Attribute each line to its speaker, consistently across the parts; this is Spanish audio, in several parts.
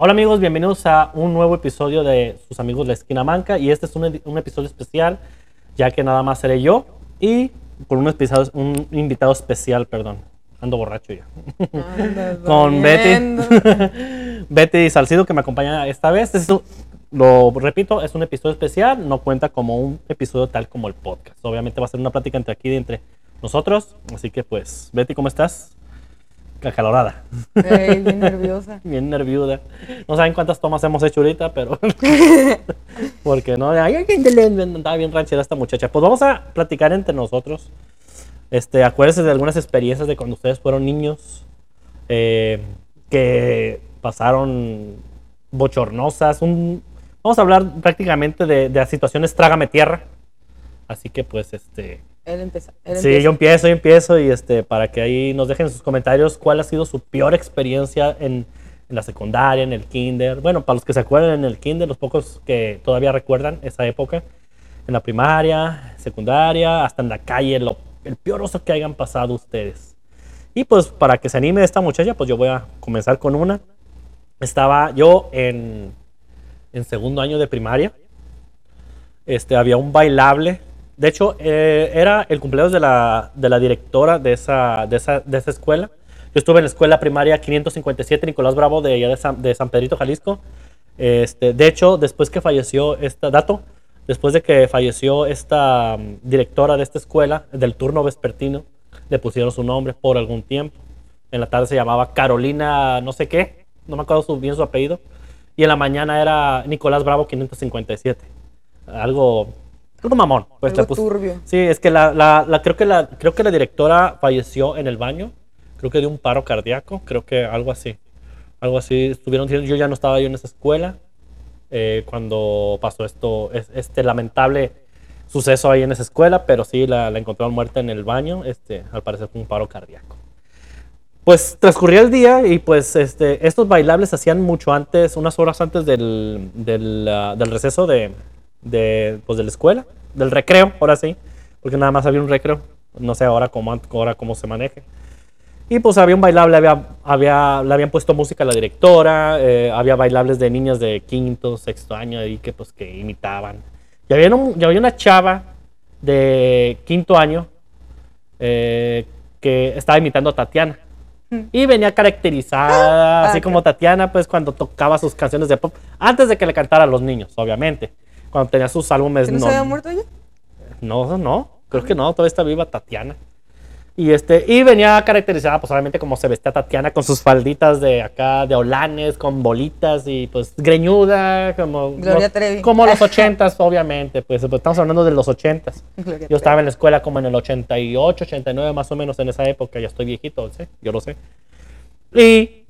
Speaker 1: Hola amigos, bienvenidos a un nuevo episodio de sus amigos La Esquina Manca y este es un, un episodio especial ya que nada más seré yo y con un, episodio- un invitado especial, perdón. Ando borracho ya.
Speaker 2: Andas
Speaker 1: con. Betty. Betty Salcido que me acompaña esta vez. Es lo repito, es un episodio especial, no cuenta como un episodio tal como el podcast. Obviamente va a ser una plática entre aquí, entre nosotros. Así que pues, Betty, ¿cómo estás? Acalorada,
Speaker 2: Ey, bien nerviosa.
Speaker 1: bien nerviuda. No saben cuántas tomas hemos hecho ahorita, pero... Porque no, estaba bien ranchera esta muchacha. Pues vamos a platicar entre nosotros. Este, acuérdense de algunas experiencias de cuando ustedes fueron niños eh, que pasaron bochornosas. Un, vamos a hablar prácticamente de, de situaciones trágame tierra. Así que pues este,
Speaker 2: Él empieza. Él
Speaker 1: sí,
Speaker 2: empieza.
Speaker 1: yo empiezo, yo empiezo y este, para que ahí nos dejen sus comentarios cuál ha sido su peor experiencia en, en la secundaria, en el kinder. Bueno, para los que se acuerdan en el kinder, los pocos que todavía recuerdan esa época, en la primaria, secundaria, hasta en la calle, lo, el peor oso que hayan pasado ustedes. Y pues para que se anime esta muchacha, pues yo voy a comenzar con una. Estaba yo en, en segundo año de primaria. Este, había un bailable. De hecho, eh, era el cumpleaños de la, de la directora de esa, de, esa, de esa escuela. Yo estuve en la escuela primaria 557 Nicolás Bravo de, allá de, San, de San Pedrito, Jalisco. Este, de hecho, después que falleció esta dato, después de que falleció esta mm, directora de esta escuela, del turno vespertino, le pusieron su nombre por algún tiempo. En la tarde se llamaba Carolina no sé qué, no me acuerdo bien su apellido. Y en la mañana era Nicolás Bravo 557. Algo, algo mamón. Pues le
Speaker 2: Algo turbio.
Speaker 1: Sí, es que la, la- la- creo que la creo que la directora falleció en el baño. Creo que de un paro cardíaco, creo que algo así. Algo así estuvieron diciendo, yo ya no estaba yo en esa escuela eh, cuando pasó esto, es- este lamentable suceso ahí en esa escuela, pero sí la, la encontraron muerta en el baño, este, al parecer fue un paro cardíaco. Pues transcurría el día y pues este, estos bailables se hacían mucho antes, unas horas antes del, del, ah, del receso de, de, pues, de la escuela, del recreo, ahora sí, porque nada más había un recreo, no sé ahora cómo, ahora cómo se maneje. Y pues había un bailable, había, había, le habían puesto música a la directora, eh, había bailables de niñas de quinto, sexto año ahí que pues que imitaban. Y había, un- y había una chava de quinto año eh, que estaba imitando a Tatiana. Y venía caracterizada,
Speaker 2: Ah,
Speaker 1: así como Tatiana, pues cuando tocaba sus canciones de pop, antes de que le cantara a los niños, obviamente. Cuando tenía sus álbumes.
Speaker 2: ¿Que no, se había muerto ya?
Speaker 1: No, no, creo que no, todavía está viva Tatiana. Y, este, y venía caracterizada, pues obviamente como se vestía Tatiana, con sus falditas de acá, de olanes, con bolitas y pues greñuda, como,
Speaker 2: Gloria
Speaker 1: no-
Speaker 2: Trevi.
Speaker 1: como los ochentas, obviamente, pues, pues, estamos hablando de los ochentas.
Speaker 2: Gloria
Speaker 1: Yo estaba en la escuela como en el 88, 89 más o menos en esa época, ya estoy viejito, ¿sí? yo lo sé. Y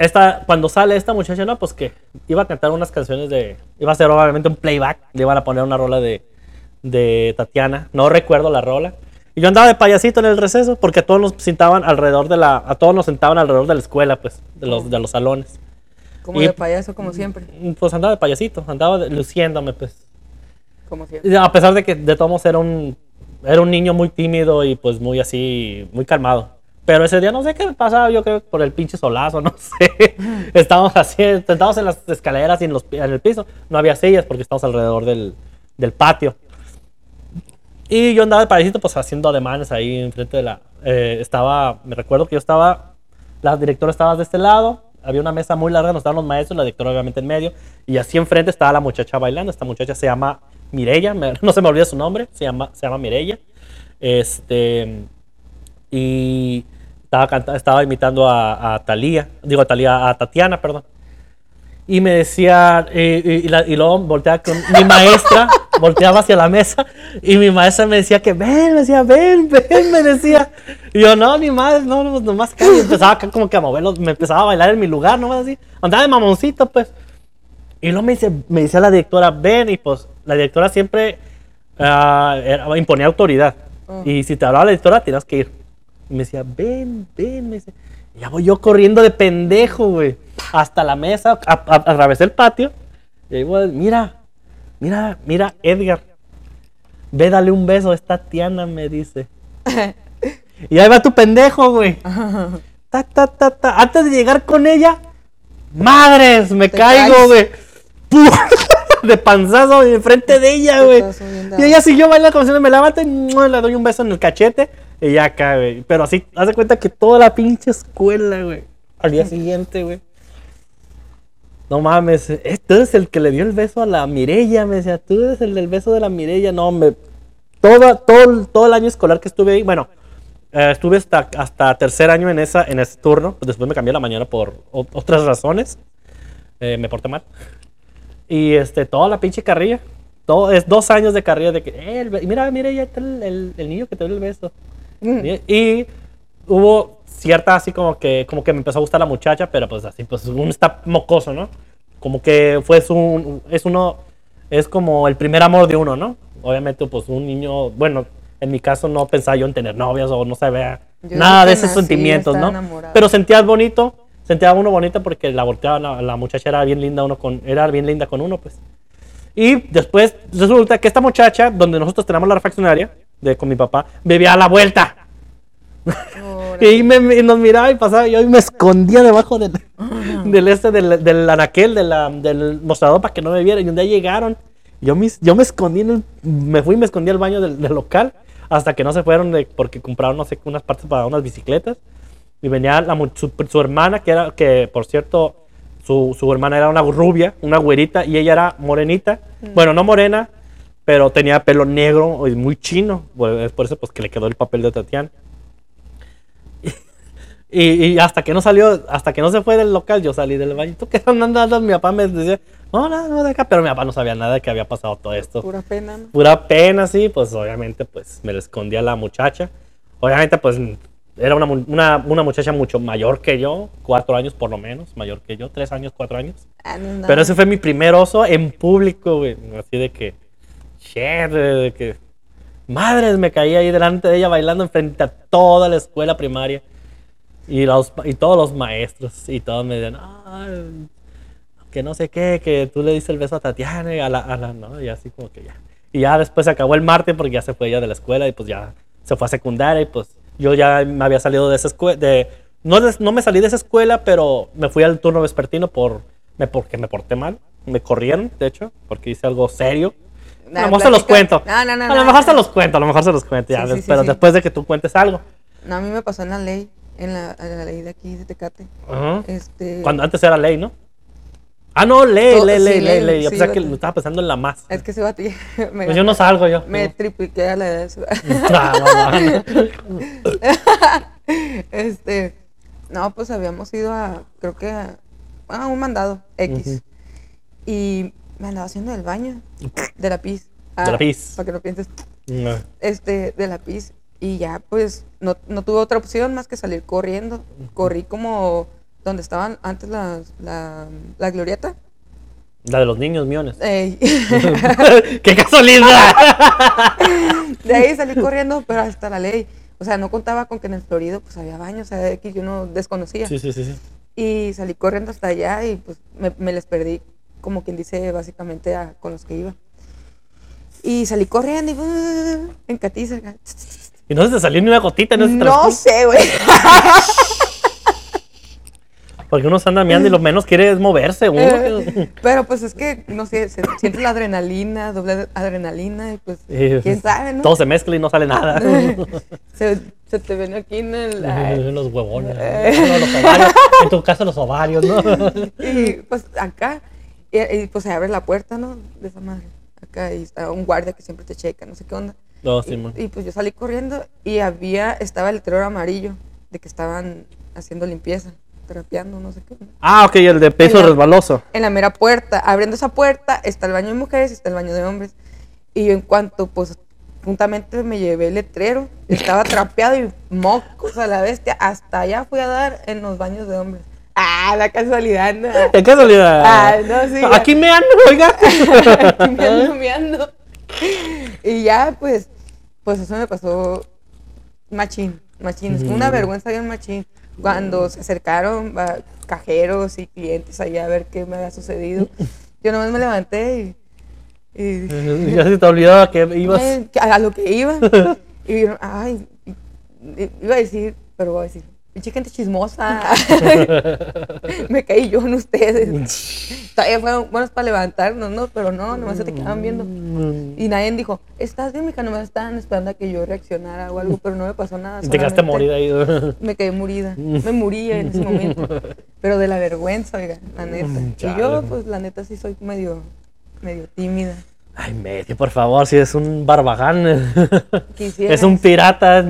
Speaker 1: esta, cuando sale esta muchacha, no, pues que iba a cantar unas canciones de, iba a hacer obviamente un playback, le iban a poner una rola de, de Tatiana, no recuerdo la rola. Y yo andaba de payasito en el receso porque a todos nos sentaban alrededor de la, a todos nos sentaban alrededor de la escuela, pues, de los, de los salones.
Speaker 2: Como
Speaker 1: Y-
Speaker 2: de payaso, como siempre.
Speaker 1: Pues andaba de payasito, andaba de- luciéndome, pues.
Speaker 2: Como siempre.
Speaker 1: A pesar de que de todos era un, era un niño muy tímido y pues muy así, muy calmado. Pero ese día no sé qué pasaba, yo creo por el pinche solazo, no sé. Estábamos así, sentados en las escaleras y en, los, en el piso. No había sillas porque estamos alrededor del, del patio. Y yo andaba de parecito pues haciendo ademanes ahí enfrente de la... eh, estaba, me recuerdo que yo estaba, la directora estaba de este lado, había una mesa muy larga, nos estaban los maestros, la directora obviamente en medio, y así enfrente estaba la muchacha bailando, esta muchacha se llama Mirella, no se me olvida su nombre, se llama, se llama Mirella. Este, y estaba, canta- estaba imitando a, a Talía, digo a Talía, a Tatiana, perdón. Y me decía, eh, y, y la- y luego volteaba con mi maestra, volteaba hacia la mesa, y mi maestra me decía que ven, me decía, ven, ven, me decía. Y yo, no, ni más, no, no, nomás calle. Y empezaba acá como que a moverlos, me empezaba a bailar en mi lugar, nomás así. Andaba de mamoncito, pues. Y luego me dice, me decía la directora, ven, y pues la directora siempre ah, era- imponía autoridad.
Speaker 2: Oh.
Speaker 1: Y si te hablaba la directora, tenías que ir. Y me decía, ven, ven, me dice. Y ya voy yo corriendo de pendejo, güey. Hasta la mesa, atravesé el patio. Y ahí voy, mira, mira, mira, Edgar. Ve, dale un beso a esta Tiana, me dice. y ahí va tu pendejo, güey. Ta, ta, ta, ta. Antes de llegar con ella, ¡Madres! Me caigo, güey. De panzazo enfrente de ella, güey. Y ella siguió bailando como si me levanta y ¡mua! le doy un beso en el cachete y ya acá, güey. Pero así, haz de cuenta que toda la pinche escuela, güey. Al día siguiente, güey. No mames, tú eres el que le dio el beso a la Mirella, me decía, tú eres el del beso de la Mirella. No, me. Todo, todo, todo el año escolar que estuve ahí, bueno, eh, estuve hasta, hasta tercer año en, esa, en ese turno. Después me cambié a la mañana por otras razones. Eh, me porté mal. Y este, toda la pinche carrilla. Todo, es dos años de carrilla de que, eh, el mira, mira, ya está el, el- el niño que te dio el beso.
Speaker 2: Mm.
Speaker 1: Y, y hubo cierta así como que, como que me empezó a gustar la muchacha, pero pues así, pues uno está mocoso, ¿no? Como que fue su, es uno, es como el primer amor de uno, ¿no? Obviamente, pues un niño, bueno, en mi caso no pensaba yo en tener novias o no sabía
Speaker 2: Yo
Speaker 1: nada de esos
Speaker 2: nací
Speaker 1: sentimientos, ¿no?
Speaker 2: enamorada.
Speaker 1: Pero sentías bonito, sentía uno bonito porque la volteaba, la, la muchacha era bien linda uno con, era bien linda con uno, pues. Y después resulta que esta muchacha, donde nosotros tenemos la refaccionaria, de, con mi papá, vivía a la vuelta. Y, me, me- nos miraba y pasaba, y yo me escondía debajo del, del este, del, del anaquel, de la- del mostrador para que no me vieran. Y un día llegaron, yo me, yo me escondí, en el- me fui y me escondí al baño del, del local hasta que no se fueron de- porque compraron, no sé, unas partes para unas bicicletas. Y venía la su, su hermana, que era, que por cierto, su, su hermana era una rubia, una güerita, y ella era morenita. Bueno, no morena, pero tenía pelo negro y muy chino. Es por eso pues, que le quedó el papel de Tatiana. Y, y hasta que no salió, hasta que no se fue del local, yo salí del baño. ¿Tú qué andas? Mi papá me decía, no, no, no, de acá. Pero mi papá no sabía nada de que había pasado todo esto.
Speaker 2: Pura pena, ¿no?
Speaker 1: Pura pena, sí. Pues obviamente, pues me le escondí a la muchacha. Obviamente, pues era una, una, una muchacha mucho mayor que yo, cuatro años por lo menos, mayor que yo, tres años, cuatro años.
Speaker 2: Ah, no.
Speaker 1: Pero ese fue mi primer oso en público, güey. Así de que, shit, de que, madres, me caí ahí delante de ella bailando enfrente a toda la escuela primaria. Y, los, y todos los maestros, y todos me decían, "Ah, que no sé qué, que tú le diste el beso a Tatiana, a la, a la, ¿no? Y así como que ya. Y ya después se acabó el martes porque ya se fue ella de la escuela y pues ya se fue a secundaria y pues yo ya me había salido de esa escuela, de, no, no me salí de esa escuela, pero me fui al turno vespertino por, me, porque me porté mal. Me corrieron, de hecho, porque hice algo serio. A lo mejor se los cuento.
Speaker 2: No, no, no,
Speaker 1: a lo mejor se los cuento, a lo mejor se los cuento ya,
Speaker 2: Sí, sí, sí,
Speaker 1: pero
Speaker 2: sí.
Speaker 1: después de que tú cuentes algo.
Speaker 2: No, a mí me pasó en la ley, en la, en la ley de aquí de Tecate. Este,
Speaker 1: Cuando antes era ley, ¿no? Ah, no, ley,
Speaker 2: No,
Speaker 1: ley, ley, ley,
Speaker 2: ley.
Speaker 1: Yo pensaba que lo estaba pensando en la más.
Speaker 2: Es que se va a ti.
Speaker 1: Pues yo no salgo yo.
Speaker 2: me tripliqué a la edad de su-
Speaker 1: Ah, no,
Speaker 2: este, no, pues habíamos ido a, creo que a, a un mandado X. Y me andaba haciendo del baño, de la pis.
Speaker 1: De la pis.
Speaker 2: Para que no pienses,
Speaker 1: No.
Speaker 2: este, de la pis. Y ya, pues, no, no tuve otra opción más que salir corriendo. Corrí como donde estaban antes las- la, la glorieta.
Speaker 1: La de los niños miones.
Speaker 2: Ey.
Speaker 1: ¡Qué casualidad!
Speaker 2: De ahí salí corriendo, pero hasta la ley. O sea, no contaba con que en el Florido pues había baños, o sea, X yo no desconocía.
Speaker 1: Sí, sí, sí, sí.
Speaker 2: Y salí corriendo hasta allá y pues me, me les perdí, como quien dice, básicamente a- con los que iba. Y salí corriendo y uh, en catiza.
Speaker 1: Y no se te salió ni una gotita
Speaker 2: No
Speaker 1: transcurso.
Speaker 2: sé, güey.
Speaker 1: Porque uno se anda mirando y lo menos quiere es moverse. Uno.
Speaker 2: Pero pues es que, no sé, se, sientes la adrenalina, doble adrenalina y pues,
Speaker 1: Eh,
Speaker 2: quién sabe, ¿no?
Speaker 1: Todo se mezcla y no sale nada.
Speaker 2: Se, se te ven aquí en el...
Speaker 1: los huevones. No, los ovarios. En tu caso, los ovarios, ¿no?
Speaker 2: Y pues acá, y, y, pues se abre la puerta, ¿no? De esa madre. Acá y está un guardia que siempre te checa, no sé qué onda.
Speaker 1: No, sí,
Speaker 2: y, pues yo salí corriendo y había, estaba el letrero amarillo de que estaban haciendo limpieza, terapiando, no sé qué onda.
Speaker 1: Ah, ok, el de peso
Speaker 2: En la-
Speaker 1: resbaloso.
Speaker 2: En la mera puerta, abriendo esa puerta, está el baño de mujeres y está el baño de hombres. Y yo en cuanto, pues, juntamente me llevé el letrero, estaba trapeado y mocos a la bestia, hasta allá fui a dar en los baños de hombres. Ah, la casualidad, ¿no?
Speaker 1: ¿Qué casualidad?
Speaker 2: Ah, no, sí, ya.
Speaker 1: Aquí me ando, oiga.
Speaker 2: Aquí me ando meando. Y ya, pues, pues eso me pasó machín, machín. Es una vergüenza bien machín. Cuando se acercaron cajeros y clientes allá a ver qué me había sucedido, yo nomás me levanté y, y
Speaker 1: ya se te olvidaba que ibas.
Speaker 2: a lo que iba. Y vieron, ay, iba a decir, pero voy a decir, pinche gente chismosa. me caí yo en ustedes. Todavía fueron buenos para levantarnos, ¿no? Pero no, nomás se te quedaban viendo. Y nadie dijo, ¿estás bien, mija? Nomás estaban esperando a que yo reaccionara o algo, pero no me pasó nada.
Speaker 1: Te quedaste morida ahí.
Speaker 2: Me quedé morida. Me morí en ese momento. Pero de la vergüenza, oiga, la neta. Y yo, pues, la neta, sí soy medio, medio tímida.
Speaker 1: Ay, medio, por favor, si es un barbagán.
Speaker 2: Quisiera.
Speaker 1: Es un pirata.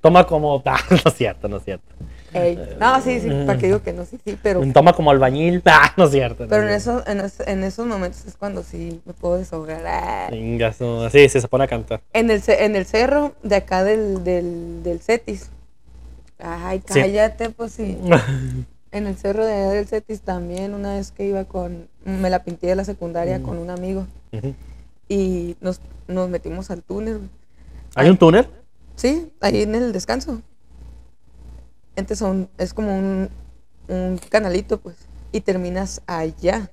Speaker 1: Toma como. Ah, no es cierto, no es cierto.
Speaker 2: Ey. No, sí, sí, para que digo que no, sí, sí, pero,
Speaker 1: Toma como albañil. Ah, no es cierto. no
Speaker 2: pero en,
Speaker 1: cierto.
Speaker 2: esos, en, en esos momentos es cuando sí me puedo desahogar. Ah.
Speaker 1: No. Sí, sí, se pone a cantar.
Speaker 2: En el, en el cerro de acá del, del, del Cetis. Ay,
Speaker 1: Sí.
Speaker 2: cállate, pues sí. En el cerro de del Cetis también, una vez que iba con. Me la pinté de la secundaria con un amigo y nos, nos metimos al túnel.
Speaker 1: ¿Hay un túnel?
Speaker 2: Sí, ahí en el descanso. Entonces son, es como un, un canalito, pues. Y terminas allá.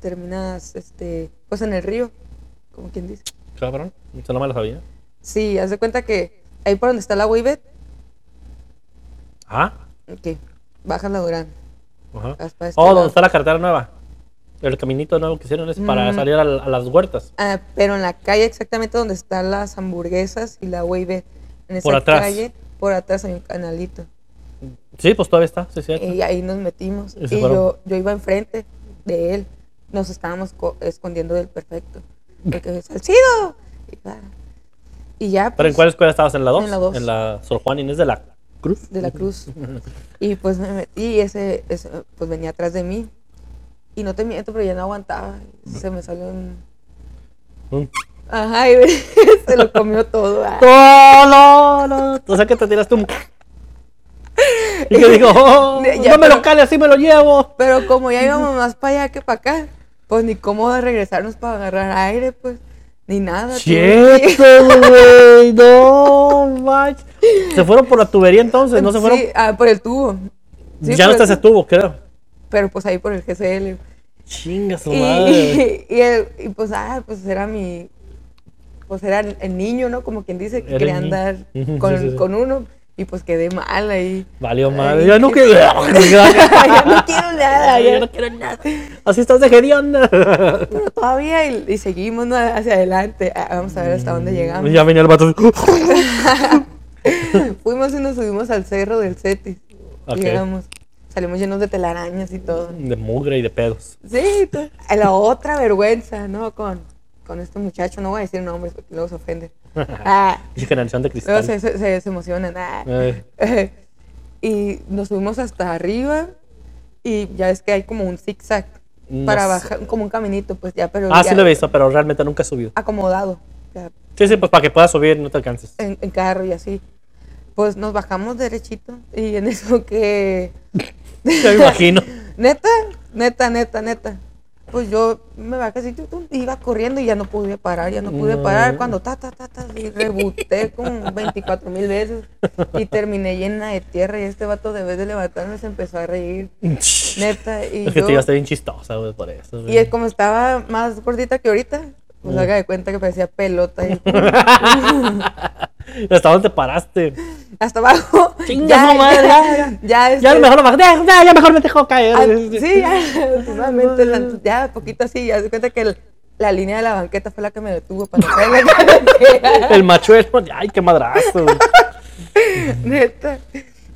Speaker 2: Terminas, este, pues en el río, como quien dice.
Speaker 1: Cabrón. Eso no me lo sabía.
Speaker 2: Sí, haz de cuenta que ahí por donde está la Wayvet,
Speaker 1: Ah.
Speaker 2: que bajas la Durán.
Speaker 1: Ajá.
Speaker 2: este
Speaker 1: Oh,
Speaker 2: lado.
Speaker 1: ¿dónde está la carretera nueva? El caminito nuevo que hicieron es para
Speaker 2: Mm.
Speaker 1: salir a, a las huertas.
Speaker 2: Ah, pero en la calle exactamente donde están las hamburguesas y la Wayvet. En esa
Speaker 1: Por atrás.
Speaker 2: calle, por atrás hay un canalito.
Speaker 1: Sí, pues todavía está, sí, cierto.
Speaker 2: Y ahí nos metimos.
Speaker 1: ¿Y
Speaker 2: yo, yo iba enfrente de él. Nos estábamos co- escondiendo del perfecto. Porque ¡Salcido! Y, ya.
Speaker 1: ¿Pero en
Speaker 2: pues,
Speaker 1: cuál escuela estabas? ¿En la 2?
Speaker 2: En la dos.
Speaker 1: En la Sor Juan Inés de la Cruz.
Speaker 2: De la cruz. Y pues me metí y ese, ese, pues venía atrás de mí. Y no te miento, pero ya no aguantaba. Se me salió un.
Speaker 1: Mm.
Speaker 2: Ajá, y se lo comió todo. ah.
Speaker 1: ¡Oh, no! O sea que te tiraste un... Y que digo, oh,
Speaker 2: Ya,
Speaker 1: no me lo
Speaker 2: pero-
Speaker 1: cale, así me lo llevo.
Speaker 2: Pero como ya íbamos más para allá que para acá, pues ni cómo de regresarnos para agarrar aire, pues. Ni nada.
Speaker 1: ¡Chieto, güey! ¡No, manches! ¿Se fueron por la tubería entonces? ¿No se fueron?
Speaker 2: Sí, ah, por el tubo. Sí,
Speaker 1: ya no
Speaker 2: por
Speaker 1: está
Speaker 2: el
Speaker 1: ese tubo, creo.
Speaker 2: Pero pues ahí por el GCL.
Speaker 1: Chinga su
Speaker 2: Y,
Speaker 1: madre.
Speaker 2: y, el- y, pues, ah, pues era mi. Pues era el, niño, ¿no? Como quien dice, que quería andar con,
Speaker 1: sí, sí, sí.
Speaker 2: con uno. Y pues quedé mal ahí.
Speaker 1: Valió madre. Ya no quiero.
Speaker 2: ya no quiero nada.
Speaker 1: Ya no quiero nada. Así estás de hedionda.
Speaker 2: Pero todavía y, y seguimos ¿no? hacia adelante. Ah, vamos a ver hasta dónde llegamos.
Speaker 1: Ya venía el vato.
Speaker 2: Fuimos y nos subimos al cerro del Cetis. Llegamos. Salimos llenos de telarañas y todo.
Speaker 1: De mugre y de pedos.
Speaker 2: Sí, to- la otra vergüenza, ¿no? Con, con este muchacho, no voy a decir nombres porque luego se ofende. Ah,
Speaker 1: Y generación de
Speaker 2: luego
Speaker 1: cristal.
Speaker 2: se, se, se- se emocionan. ah.
Speaker 1: Eh,
Speaker 2: y nos subimos hasta arriba y ya ves que hay como un zigzag
Speaker 1: No
Speaker 2: para
Speaker 1: sé.
Speaker 2: bajar, como un caminito, pues ya, pero
Speaker 1: ah,
Speaker 2: ya
Speaker 1: sí lo he visto, pero realmente nunca he subido.
Speaker 2: acomodado, ya,
Speaker 1: Sí, sí, pues para que puedas subir no te alcances.
Speaker 2: en, en carro y así. Pues nos bajamos derechito y en eso que...
Speaker 1: Ya me imagino.
Speaker 2: Neta, neta, neta, neta. Pues yo me bajé así, iba corriendo y ya no pude parar, ya no pude parar. Cuando ta, ta, ta, ta, y reboté como 24 mil veces y terminé llena de tierra y este vato de vez de levantarme se empezó a reír. Neta, y
Speaker 1: Es que
Speaker 2: yo...
Speaker 1: te ibas bien chistosa, güey, por eso.
Speaker 2: Y es como estaba más gordita que ahorita, pues
Speaker 1: Mm.
Speaker 2: haga de cuenta que parecía pelota y
Speaker 1: ¿Hasta dónde te paraste?
Speaker 2: hasta abajo.
Speaker 1: Chinga su madre, ya, ya.
Speaker 2: Ya,
Speaker 1: Ya
Speaker 2: este,
Speaker 1: mejor lo bajé. Ya, ya, ya mejor me dejó caer.
Speaker 2: ah, sí, ya, últimamente, la- ya, poquito así, ya se cuenta que el- la línea de la banqueta fue la que me detuvo para no caer en la carretera.
Speaker 1: El machuelo. Ay, qué madrazo.
Speaker 2: Neta.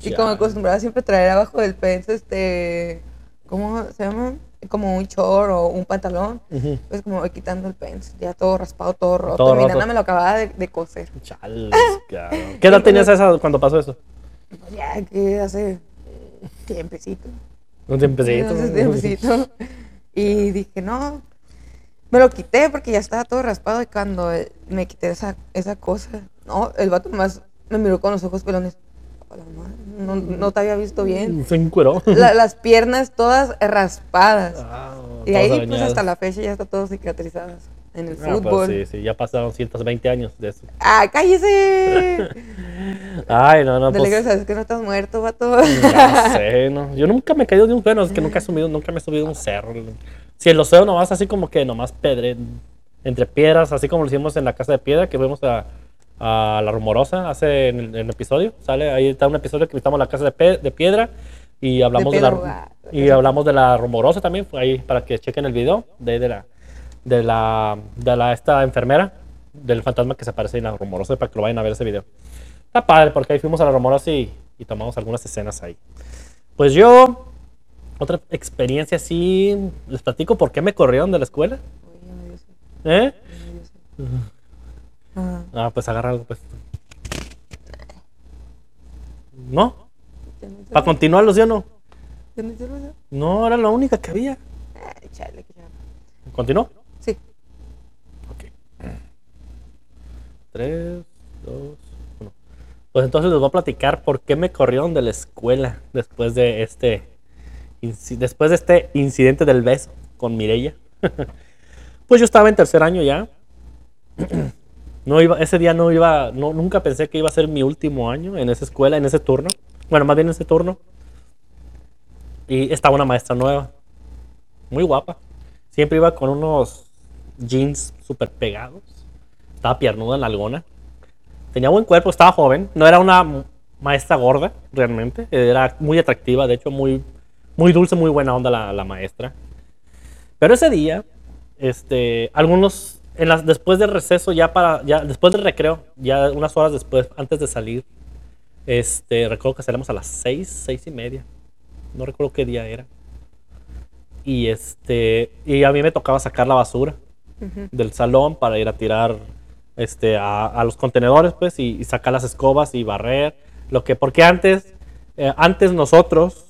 Speaker 2: Y
Speaker 1: Ya.
Speaker 2: como acostumbraba siempre traer abajo del pants, este, ¿cómo se llama? Como un short o un pantalón.
Speaker 1: Ujú.
Speaker 2: Pues como voy quitando el pants, ya todo raspado, todo roto.
Speaker 1: Todo
Speaker 2: Mi
Speaker 1: roto.
Speaker 2: nana me lo acababa de, de coser.
Speaker 1: Chales. ¿Qué edad tenías esa cuando pasó eso?
Speaker 2: Ya que hace tiempecito.
Speaker 1: Un tiempecito.
Speaker 2: Hace tiempecito. Y dije, no. Me lo quité porque ya estaba todo raspado y cuando me quité esa, esa cosa, no, el vato más me miró con los ojos pelones. "A la madre, No, no te había visto bien.
Speaker 1: Se encueró.
Speaker 2: La- las piernas todas raspadas.
Speaker 1: Ah,
Speaker 2: y ahí, pues hasta la fecha ya está todo cicatrizadas. En el
Speaker 1: Ah, pues
Speaker 2: fútbol.
Speaker 1: sí, sí, ya pasaron 120 años de eso.
Speaker 2: ¡Ah, cállese!
Speaker 1: Ay, no, no,
Speaker 2: Dale
Speaker 1: pues.
Speaker 2: Dios que no estás muerto, vato.
Speaker 1: Ya sé, ¿no? Yo nunca me he caído de un bueno, es que nunca he subido, nunca me he subido a un cerro. Si el océano nomás así como que nomás pedre entre piedras, así como lo hicimos en la casa de piedra, que fuimos a, a La Rumorosa hace en el, en el episodio. Sale, ahí está un episodio que visitamos la casa de, pe- de piedra y hablamos de, la, y hablamos de La Rumorosa también, fue ahí para que chequen el video de, de la de la de la esta enfermera del fantasma que se aparece en La Rumorosa para que lo vayan a ver ese video. Está padre porque ahí fuimos a La Rumorosa y, y tomamos algunas escenas ahí. Pues yo otra experiencia así, les platico por qué me corrieron de la escuela. ¿Eh?
Speaker 2: Ajá.
Speaker 1: Ah, pues agarra algo, pues. ¿No?
Speaker 2: ¿Ya no te
Speaker 1: ¿Para
Speaker 2: lo-
Speaker 1: continuarlo, sí o no?
Speaker 2: no
Speaker 1: era la única que había.
Speaker 2: Ay, chale, que ya.
Speaker 1: ¿Continuó?
Speaker 2: Sí.
Speaker 1: Ok. Tres, dos, uno. Pues entonces les voy a platicar por qué me corrieron de la escuela después de este, después de este incidente del beso con Mirella. pues yo estaba en tercer año ya. No iba, ese día no iba, no, nunca pensé que iba a ser mi último año en esa escuela, en ese turno. Bueno, más bien en ese turno. Y estaba una maestra nueva, muy guapa. Siempre iba con unos jeans súper pegados. Estaba piernuda en la algona. Tenía buen cuerpo, estaba joven. No era una maestra gorda, realmente. Era muy atractiva, de hecho, muy, muy dulce, muy buena onda la, la maestra. Pero ese día, este, algunos, en las, después del receso, ya para, ya, después del recreo, ya unas horas después, antes de salir, este, recuerdo que salimos a las seis, seis y media. No recuerdo qué día era. Y este, y a mí me tocaba sacar la basura
Speaker 2: Ujú.
Speaker 1: del salón para ir a tirar este, a, a los contenedores, pues, y, y sacar las escobas y barrer. Lo que, porque antes, eh, antes nosotros,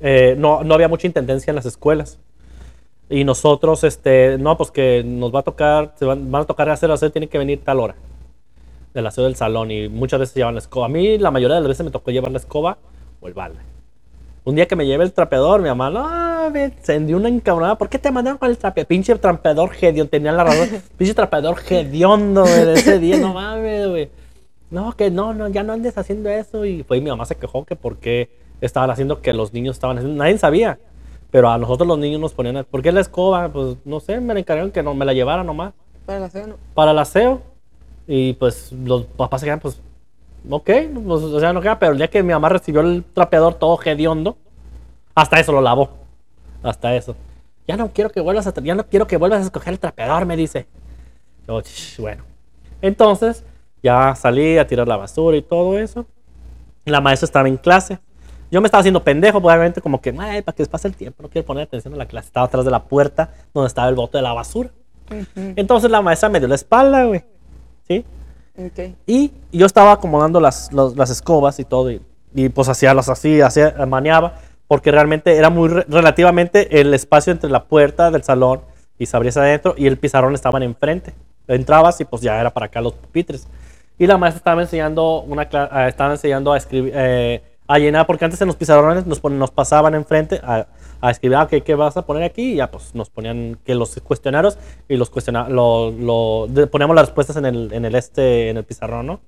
Speaker 1: eh, no, no había mucha intendencia en las escuelas. Y nosotros, este, no, pues que nos va a tocar, se van, van a tocar hacer aseo, tiene que venir tal hora del aseo del salón. Y muchas veces llevan la escoba. A mí, la mayoría de las veces me tocó llevar la escoba o el balde. Un día que me llevé el trapeador, mi mamá, no, me encendió una encabronada. ¿Por qué te mandaron con el trapeador? Pinche trapeador hediondo, tenía la razón. Pinche trapeador hediondo, güey, de ese día, no mames, güey. No, que no, no, ya no andes haciendo eso. Y pues mi mamá se quejó que por qué estaban haciendo que los niños estaban haciendo. Nadie sabía. Pero a nosotros los niños nos ponían, ¿por qué la escoba? Pues no sé, me la encargaron que no me la llevara nomás
Speaker 2: Para la cena.
Speaker 1: para el aseo. Y pues los papás se quedan, pues, ok, pues, o sea, no queda, pero el día que mi mamá recibió el trapeador todo hediondo, hasta eso lo lavó. Hasta eso. Ya no quiero que vuelvas a, ya no quiero que vuelvas a escoger el trapeador, me dice. Yo, "Ch, bueno. Entonces, ya salí a tirar la basura y todo eso. La maestra estaba en clase. Yo me estaba haciendo pendejo, obviamente, como que, "Ay, para que pase el tiempo, no quiero poner atención a la clase. Estaba atrás de la puerta donde estaba el bote de la basura. Entonces la maestra me dio la espalda, güey. ¿Sí?
Speaker 2: Ok.
Speaker 1: Y yo estaba acomodando las, escobas y todo. Y, y, pues hacía las así, hacía, maneaba. Porque realmente era muy re- relativamente el espacio entre la puerta del salón y se abría hacia adentro y el pizarrón estaban enfrente. Entrabas y pues ya era para acá los pupitres. Y la maestra estaba enseñando, una, eh, estaba enseñando a escribir, eh, a llenar, porque antes en los pizarrones nos, nos pasaban enfrente a, a escribir, ah, ¿qué, ¿qué vas a poner aquí? Y ya pues nos ponían que los cuestionarios y los cuestiona lo, lo- poníamos las respuestas en el, en el este, en el pizarrón, ¿no?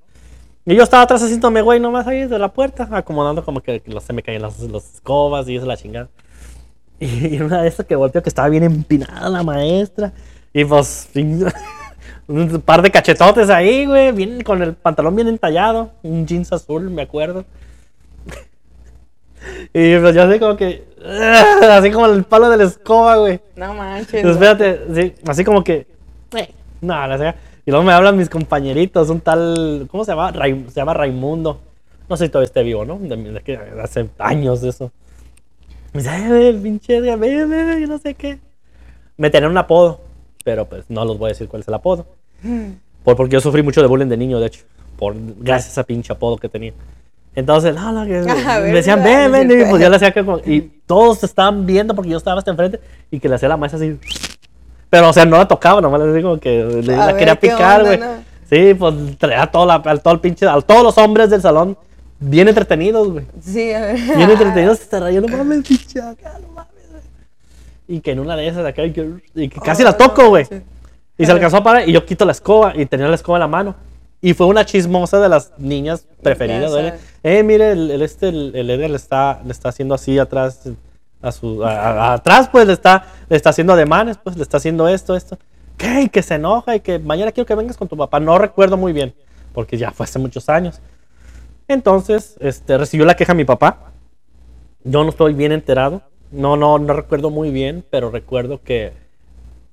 Speaker 1: Y yo estaba atrás haciéndome, güey, nomás ahí de la puerta, acomodando como que, que los- se me caían las, las escobas y eso, la chingada. Y una de esas que volteó que estaba bien empinada la maestra. Y pues, un par de cachetotes ahí, güey, bien, con el pantalón bien entallado. Un jeans azul, me acuerdo. Y pues yo así como que, así como el palo de la escoba, güey.
Speaker 2: No manches.
Speaker 1: Pues, espérate, sí, así como que. eh, no, no sé. Y luego me hablan mis compañeritos, un tal. ¿Cómo se llama? Rai- se llama Raimundo. No sé si todavía esté vivo, ¿no? De, de que hace años de eso. Me dice, "Eh, el pinche Edgar, ve, ve, ve", y no sé qué. Me tenían un apodo, pero pues no los voy a decir cuál es el apodo. Por, porque yo sufrí mucho de bullying de niño, de hecho. Por, gracias a pinche apodo que tenía. Entonces, no, no, que, me decían, ven, ven, y pues yo le hacía que como- y todos estaban viendo porque yo estaba hasta enfrente y que le hacía la maestra así. Pero, o sea, no la tocaba, nomás le digo que le, la
Speaker 2: ver,
Speaker 1: quería
Speaker 2: ¿qué
Speaker 1: picar, güey.
Speaker 2: no?
Speaker 1: Sí, pues traía a todo, la, todo el pinche, a todos los hombres del salón bien entretenidos, güey.
Speaker 2: Sí, a ver.
Speaker 1: Bien entretenidos, se reían, no mames, pinche acá, no mames, güey. Y que en una de esas acá, y que, y que casi
Speaker 2: Oh,
Speaker 1: la toco, güey.
Speaker 2: manches.
Speaker 1: Y se alcanzó a parar y yo quito la escoba y tenía la escoba en la mano. Y fue una chismosa de las niñas preferidas. Eh, mire, el, el este, el, el Edgar le está, le está haciendo así atrás, a su, a- a- atrás pues le está, le está haciendo ademanes, pues le está haciendo esto, esto. ¿Qué? Y que se enoja y que mañana quiero que vengas con tu papá. No recuerdo muy bien. porque ya fue hace muchos años. Entonces, este, recibió la queja mi papá. Yo no estoy bien enterado. No, no, no recuerdo muy bien, pero recuerdo que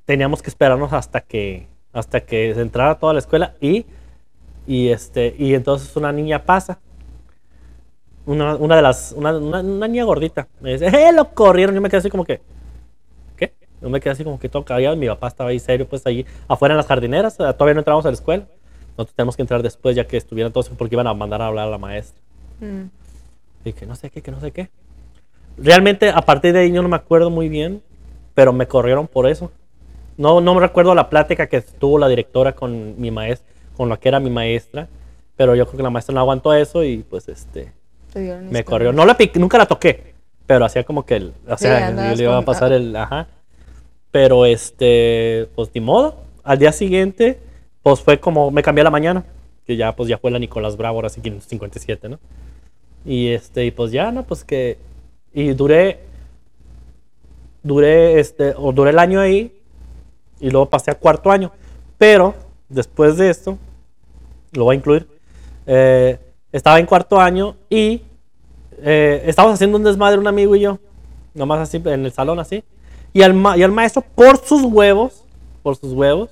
Speaker 1: teníamos que esperarnos hasta que, hasta que se entrara toda la escuela y, y, este, y entonces una niña pasa. Una, una de las, una, una, una niña gordita. Me dice, ¡eh, lo corrieron! Yo me quedé así como que, ¿qué? Yo me quedé así como que todo callado. Mi papá estaba ahí serio, pues allí afuera en las jardineras. Todavía no entramos a la escuela. Nosotros tenemos que entrar después ya que estuvieran todos porque iban a mandar a hablar a la maestra.
Speaker 2: Mm.
Speaker 1: Y que no sé qué, que no sé qué. Realmente a partir de ahí yo no me acuerdo muy bien, pero me corrieron por eso. No, no me recuerdo la plática que tuvo la directora con mi maestra, con la que era mi maestra, pero yo creo que la maestra no aguantó eso y pues este me corrió. No la pic- nunca la toqué, pero hacía como que el, o
Speaker 2: Sí,
Speaker 1: sea, yo le iba a pasar el, ajá. Pero este, pues ni modo. Al día siguiente, pues fue como me cambié a la mañana, que ya pues ya fue la Nicolás Bravo, ahora sí que en 57, ¿no? Y este, y pues ya, ¿no? Pues que y duré duré este o duré el año ahí y luego pasé a cuarto año. Pero después de esto, lo voy a incluir, eh, estaba en cuarto año y eh, estábamos haciendo un desmadre un amigo y yo, nomás así en el salón así. Y al, maestro, por sus huevos, por sus huevos,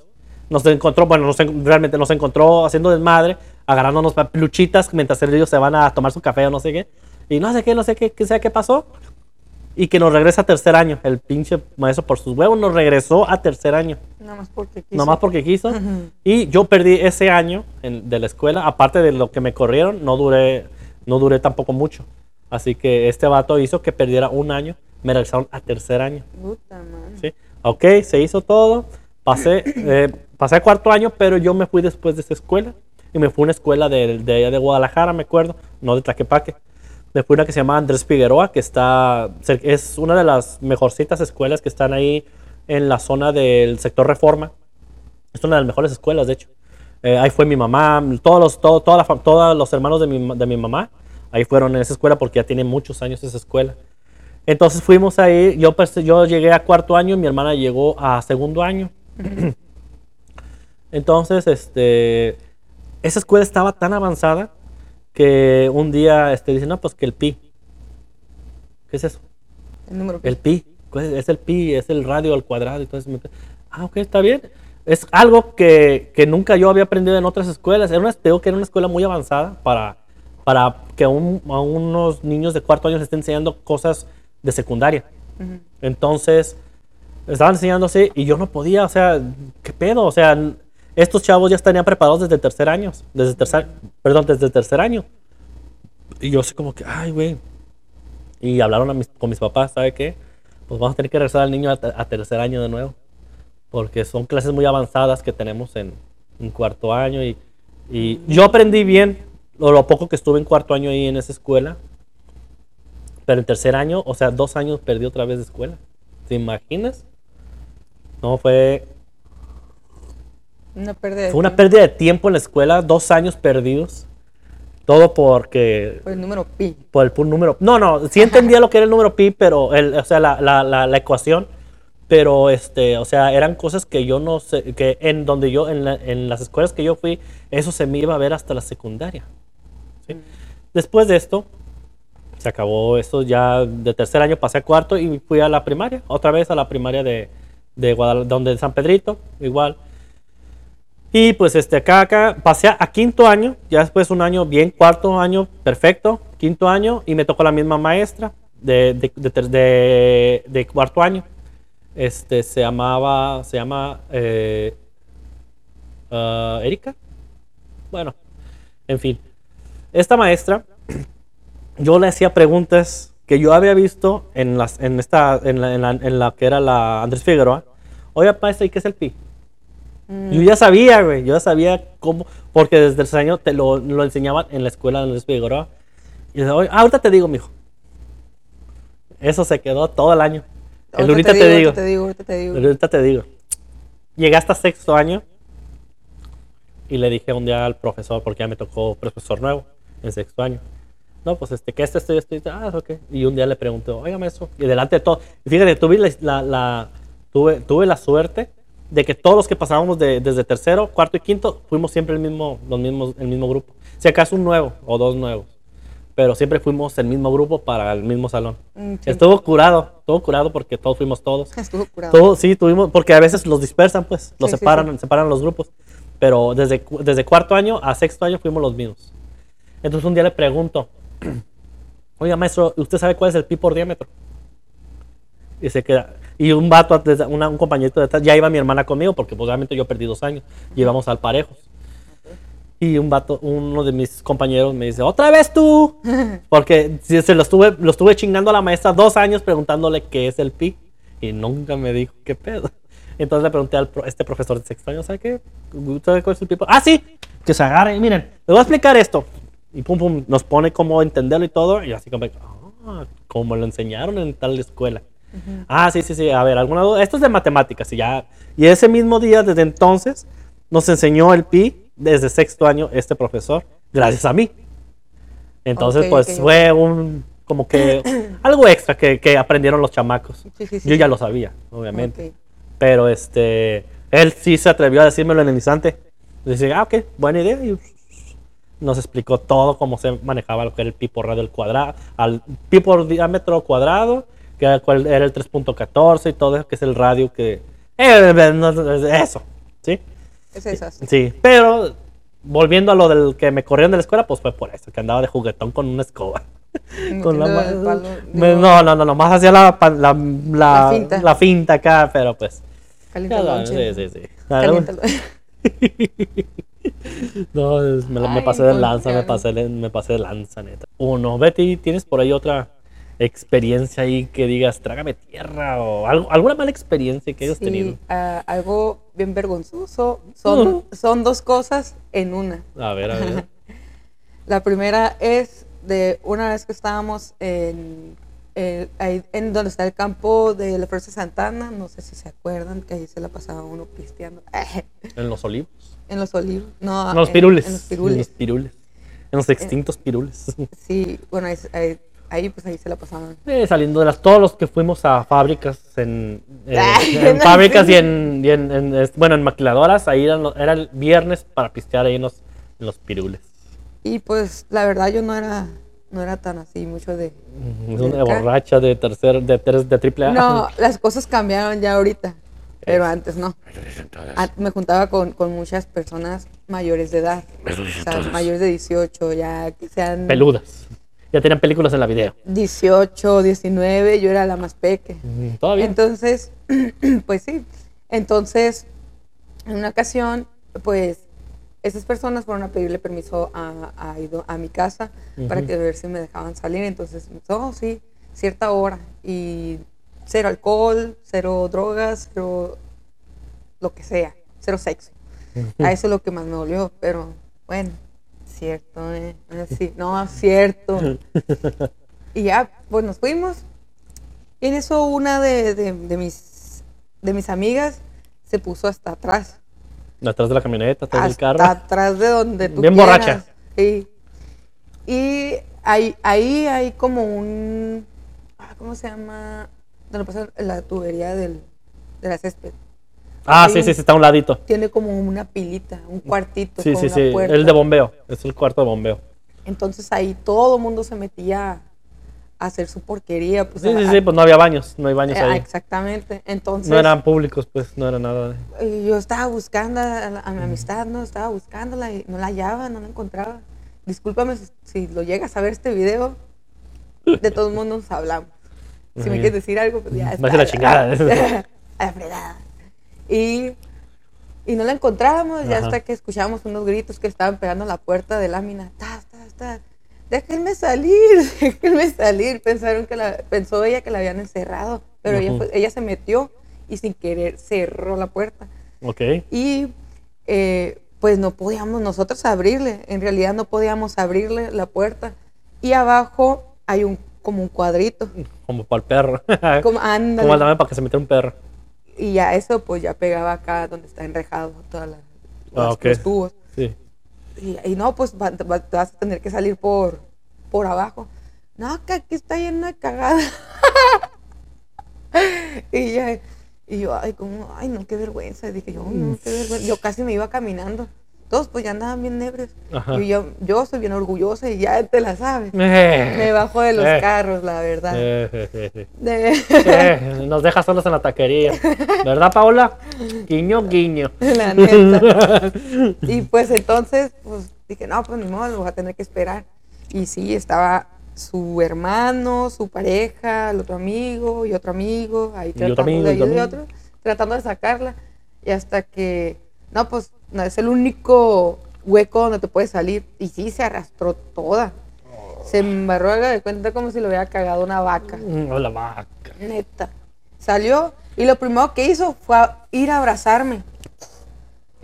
Speaker 1: nos encontró, bueno, nos en- realmente nos encontró haciendo desmadre, agarrándonos peluchitas mientras ellos se van a tomar su café o no sé qué. Y no sé qué, no sé qué, qué sea qué pasó. Y que nos regresa a tercer año. El pinche maestro por sus huevos nos regresó a tercer año.
Speaker 2: Nada más porque quiso.
Speaker 1: Nomás porque quiso.
Speaker 2: Ujú.
Speaker 1: Y yo perdí ese año en- de la escuela. Aparte de lo que me corrieron, no duré, no duré tampoco mucho. Así que este vato hizo que perdiera un año. Me regresaron a tercer año.
Speaker 2: Puta madre.
Speaker 1: ¿sí? Ok, se hizo todo. Pasé, eh, pasé a cuarto año, pero yo me fui después de esa escuela. Y me fui a una escuela de, de allá de Guadalajara, me acuerdo. No de Tlaquepaque. A una que se llama Andrés Figueroa, que está, es una de las mejorcitas escuelas que están ahí en la zona del sector Reforma. Es una de las mejores escuelas, de hecho. Eh, ahí fue mi mamá, todos los, todo- toda la fam- todos los hermanos de mi, de mi mamá, ahí fueron en esa escuela porque ya tiene muchos años esa escuela. Entonces fuimos ahí, yo, pues, yo llegué a cuarto año y mi hermana llegó a segundo año. Entonces, este, esa escuela estaba tan avanzada que un día este, dice, no, pues que el pi. ¿Qué es eso?
Speaker 2: El número
Speaker 1: El pi. ¿Cuál Es el pi, es el radio al cuadrado. Entonces, ah, ok, está bien. Es algo que, que nunca yo había aprendido en otras escuelas. Era una, tengo que era una escuela muy avanzada para, para que a, un- a unos niños de cuarto año les esté enseñando cosas de secundaria. Entonces, estaban enseñando así y yo no podía, o sea, ¿qué pedo? O sea, estos chavos ya estarían preparados desde tercer año, desde tercer, perdón, desde tercer año. Y yo así como que, ay, güey. Y hablaron con mis papás, ¿sabe qué? Pues vamos a tener que regresar al niño a, te- a tercer año de nuevo. Porque son clases muy avanzadas que tenemos en, en cuarto año. Y, y yo aprendí bien lo, lo poco que estuve en cuarto año ahí en esa escuela. Pero en tercer año, o sea, dos años perdí otra vez de escuela. ¿Te imaginas? No, fue,
Speaker 2: Una pérdida de
Speaker 1: fue una
Speaker 2: tiempo
Speaker 1: pérdida de tiempo en la escuela, dos años perdidos. Todo porque
Speaker 2: Por el número pi.
Speaker 1: por el puro número. No, no, sí entendía lo que era el número pi, pero, el, o sea, la, la, la, la ecuación, pero, este, o sea, eran cosas que yo no sé, que en donde yo, en, la- en las escuelas que yo fui, eso se me iba a ver hasta la secundaria. ¿sí? Después de esto, se acabó esto ya de tercer año, pasé a cuarto y fui a la primaria, otra vez a la primaria de, de Guadalajara, donde de San Pedrito, igual. Y pues este, acá, acá, pasé a, quinto año, ya después un año bien, cuarto año, perfecto, quinto año, y me tocó la misma maestra de, de, de cuarto año. Este, se llamaba, se llama eh, ah, Erika. Bueno, en fin. Esta maestra, yo le hacía preguntas que yo había visto en, las, en, esta, en la que era la Andrés Figueroa. Oye, maestra, ¿y qué es el pi? Yo ya sabía, güey. Yo ya sabía cómo. Porque desde el año te lo, lo enseñaban en la escuela de Andrés Figueroa. Y "Oye, ah, ahorita te digo, mijo. Eso se quedó todo el año. El ahorita te, digo.
Speaker 2: Ahorita te digo, ahorita te digo.
Speaker 1: Ahorita te digo. Llegué hasta sexto año. Y le dije un día al profesor, porque ya me tocó profesor nuevo en sexto año. No, pues este, ¿qué es esto y esto? y esto? Ah, ok. Y un día le pregunté, oígame eso. Y delante de todo. Fíjate, tuve la, la- la- tuve, tuve la suerte de que todos los que pasábamos de- desde tercero, cuarto y quinto, fuimos siempre el mismo, los mismos, el mismo grupo. Si acaso un nuevo o dos nuevos. Pero siempre fuimos el mismo grupo para el mismo salón.
Speaker 2: Mm.
Speaker 1: Estuvo curado, estuvo curado porque todos fuimos todos.
Speaker 2: Estuvo curado.
Speaker 1: Todos, sí, tuvimos, porque a veces los dispersan, pues, los
Speaker 2: Sí,
Speaker 1: separan,
Speaker 2: sí.
Speaker 1: separan los grupos. Pero desde, desde cuarto año a sexto año fuimos los mismos. Entonces un día le pregunto, oiga maestro, ¿usted sabe cuál es el pi por diámetro? Y se queda. Y un vato, una- un compañerito de atrás, ya iba mi hermana conmigo, porque pues, obviamente yo perdí dos años, y íbamos al parejos. Y un vato, uno de mis compañeros me dice, ¿otra vez tú? Porque se lo estuve, lo estuve chingando a la maestra dos años preguntándole qué es el pi, y nunca me dijo qué pedo. Entonces le pregunté a este profesor de sexto año, ¿sabe qué? ¿Sabe cuál es el pi? por-?" Ah, sí, que se agarre, miren, les voy a explicar esto. Y pum, pum, nos pone cómo entenderlo y todo, y así como, ah, como lo enseñaron en tal escuela. Ah, sí, sí, sí. A ver, ¿alguna duda? Esto es de matemáticas y ya. Y ese mismo día, desde entonces, nos enseñó el pi desde sexto año este profesor, gracias a mí. Entonces,
Speaker 2: Ok,
Speaker 1: pues
Speaker 2: ok.
Speaker 1: fue un, como que, algo extra que, que aprendieron los chamacos.
Speaker 2: Sí, sí, sí.
Speaker 1: Yo ya lo sabía, obviamente.
Speaker 2: Ok.
Speaker 1: Pero este, él sí se atrevió a decírmelo en el instante. Dice, ah, ok, buena idea. Y nos explicó todo cómo se manejaba lo que era el pi por radio al cuadrado, al pi por diámetro cuadrado, que era, cuál era el 3.14 y todo eso, que es el radio que... eh, no, eso, ¿sí?
Speaker 2: Es esas.
Speaker 1: Sí, pero volviendo a lo del que me corrieron de la escuela, pues fue por eso, que andaba de juguetón con una escoba. Con la
Speaker 2: palo,
Speaker 1: me-
Speaker 2: digo,
Speaker 1: no, no, no, nomás hacía la, la, la,
Speaker 2: La finta.
Speaker 1: la finta acá, pero pues...
Speaker 2: Calienta
Speaker 1: sí, sí, sí. No, me, me pasé de
Speaker 2: con
Speaker 1: lanza, me pasé, me pasé de lanza, neta. Uno, Betty, ¿tienes por ahí otra experiencia ahí que digas, trágame tierra o algo, alguna mala experiencia que hayas
Speaker 2: Sí,
Speaker 1: tenido?
Speaker 2: ah, algo bien vergonzoso. Son, son dos cosas en una.
Speaker 1: A ver, a ver.
Speaker 2: La primera es de una vez que estábamos en, eh, ahí en donde está el campo de la Fuerza Santana, no sé si se acuerdan que ahí se la pasaba uno pisteando.
Speaker 1: En los olivos.
Speaker 2: en los olivos. No,
Speaker 1: En los
Speaker 2: en-
Speaker 1: pirules.
Speaker 2: En los
Speaker 1: En
Speaker 2: pirules.
Speaker 1: los pirules. En los extintos pirules.
Speaker 2: Sí, bueno, ahí, ahí, ahí, pues ahí se la pasaban.
Speaker 1: Eh, saliendo de las, todos los que fuimos a fábricas, en, eh,
Speaker 2: Ay,
Speaker 1: en
Speaker 2: no
Speaker 1: fábricas y en, y en- en, es- bueno, en maquiladoras, ahí eran los- era el viernes para pistear ahí en los, en los pirules.
Speaker 2: Y pues la verdad yo no era, no era tan así mucho de...
Speaker 1: Es una borracha de tercer, de, tres- de triple A.
Speaker 2: No, las cosas cambiaron ya ahorita, pero
Speaker 1: Es-
Speaker 2: antes no. Me juntaba con, con muchas personas mayores de edad, o sea, mayores de 18, ya que sean
Speaker 1: Peludas. Ya tenían películas en la video.
Speaker 2: 18, 19, yo era la más peque.
Speaker 1: Todavía.
Speaker 2: Entonces, pues sí. Entonces, en una ocasión, pues, esas personas fueron a pedirle permiso a, a, mi casa para que ver si me dejaban salir. Entonces, oh, sí, cierta hora. Y cero alcohol, cero drogas, cero lo que sea, cero sexo. A eso es lo que más me dolió, pero bueno, cierto, ¿eh? Sí, no, cierto. Y ya, pues nos fuimos. Y en eso una de, de- de mis, de mis amigas se puso hasta atrás.
Speaker 1: Atrás de la camioneta, atrás del
Speaker 2: Hasta
Speaker 1: carro.
Speaker 2: atrás de donde tú
Speaker 1: Bien
Speaker 2: quieras.
Speaker 1: borracha.
Speaker 2: Sí. Y ahí, ahí hay como un... ah, ¿Cómo se llama? Donde pasa la tubería del, de la césped.
Speaker 1: Ah, sí, sí, sí, está a un ladito.
Speaker 2: Tiene como una pilita, un cuartito
Speaker 1: Sí,
Speaker 2: con
Speaker 1: sí,
Speaker 2: una
Speaker 1: sí.
Speaker 2: puerta.
Speaker 1: El de bombeo. Es el cuarto de bombeo.
Speaker 2: Entonces ahí todo el mundo se metía a hacer su porquería. Pues,
Speaker 1: Sí,
Speaker 2: a-
Speaker 1: sí, sí, pues no había baños. No hay baños
Speaker 2: Ah,
Speaker 1: ahí.
Speaker 2: exactamente. Entonces,
Speaker 1: No eran públicos, pues, no era nada. de-
Speaker 2: yo estaba buscando a, la- a mi amistad, ¿no? Estaba buscándola y no la hallaba, no la encontraba. Discúlpame si, si lo llegas a ver este video. De todos modos nos hablamos. Si me quieres decir algo, pues ya
Speaker 1: a la chingada.
Speaker 2: a la fregada. Y, y no la encontrábamos, ya hasta que escuchábamos unos gritos que estaban pegando a la puerta de lámina. Ta, ta, ta. Déjenme salir, déjenme salir. Pensaron que la, pensó ella que la habían encerrado, pero ella, fue- ella se metió y sin querer cerró la puerta.
Speaker 1: Ok.
Speaker 2: Y eh, pues no podíamos nosotros abrirle, en realidad no podíamos abrirle la puerta. Y abajo hay un como un cuadrito.
Speaker 1: Como para el perro.
Speaker 2: Como, ándale.
Speaker 1: Como también para que se metiera un perro.
Speaker 2: Y ya eso pues ya pegaba acá donde está enrejado todas las,
Speaker 1: Ah,
Speaker 2: las-
Speaker 1: ok.
Speaker 2: los tubos.
Speaker 1: Sí.
Speaker 2: Y, y no, pues va- vas a tener que salir por, por abajo. No, que aquí está lleno de cagada. y ya, y Y yo, ay, como, ay, no, qué vergüenza. Y dije yo, no, qué vergüenza. Yo casi me iba caminando. Todos pues ya andaban bien ebrios. Y yo, yo soy bien orgullosa y ya te la sabes.
Speaker 1: Eh,
Speaker 2: Me bajo de los
Speaker 1: eh,
Speaker 2: carros, la verdad.
Speaker 1: eh.
Speaker 2: De-
Speaker 1: nos deja solos en la taquería. ¿Verdad, Paula? Guiño, guiño.
Speaker 2: la neta. Y pues entonces, pues dije, no, pues ni modo, lo voy a tener que esperar. Y sí, estaba su hermano, su pareja, el otro amigo y otro amigo, ahí
Speaker 1: Y otro
Speaker 2: tratando
Speaker 1: amigo,
Speaker 2: de
Speaker 1: y otro,
Speaker 2: tratando de sacarla. Y hasta que, no, pues no, es el único hueco donde te puedes salir. Y sí, se arrastró toda. Se embarró, haga de cuenta como si lo hubiera cagado una vaca.
Speaker 1: Mm, Hola, vaca.
Speaker 2: Neta. Salió y lo primero que hizo fue a ir a abrazarme.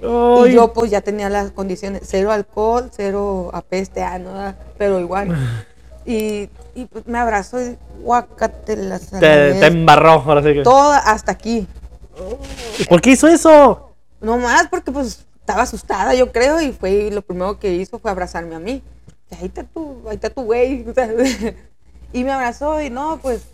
Speaker 1: Ay.
Speaker 2: Y yo pues ya tenía las condiciones, cero alcohol, cero apeste, ah, no, pero igual. Y, y, pues me abrazó y guacatelas.
Speaker 1: te, te embarró, ahora sí que.
Speaker 2: Toda hasta aquí.
Speaker 1: ¿Y por qué hizo eso?
Speaker 2: No más porque pues estaba asustada, yo creo, y fue y lo primero que hizo fue abrazarme a mí. Y ahí está tu, ahí está tu güey. y me abrazó y no, pues,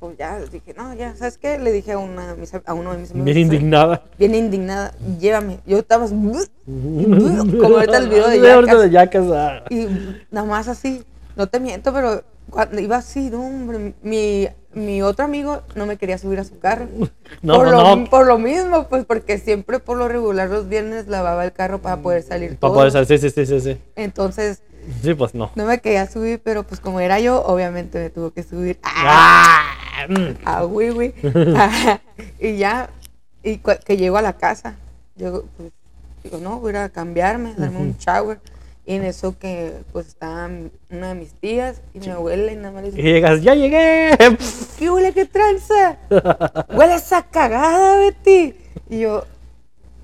Speaker 2: pues ya dije, no, ya, ¿sabes qué? Le dije a, una, uno de mis amigos.
Speaker 1: Bien indignada.
Speaker 2: bien indignada, llévame. Yo estaba como ahorita el video de Jackass,
Speaker 1: ah.
Speaker 2: Y nada más así, no te miento, pero cuando iba así, no, hombre, mi, mi otro amigo no me quería subir a su carro.
Speaker 1: No,
Speaker 2: por,
Speaker 1: no,
Speaker 2: lo,
Speaker 1: no.
Speaker 2: por lo mismo, pues porque siempre por lo regular los viernes lavaba el carro para poder salir
Speaker 1: Para poder salir, sí, sí, sí, sí, sí.
Speaker 2: Entonces,
Speaker 1: Sí, pues no.
Speaker 2: no me quería subir, pero pues como era yo, obviamente me tuvo que subir. ¡Ah!
Speaker 1: Ah, mm.
Speaker 2: a Wiwi. y ya, y que llego a la casa, yo pues, digo, no, voy a a cambiarme, darme un shower. Y en eso que pues estaban una de mis tías y mi abuela y nada más le
Speaker 1: Y llegas, ¡ya llegué!
Speaker 2: ¿qué huele, qué tranza? Huele esa cagada, Betty. Y yo,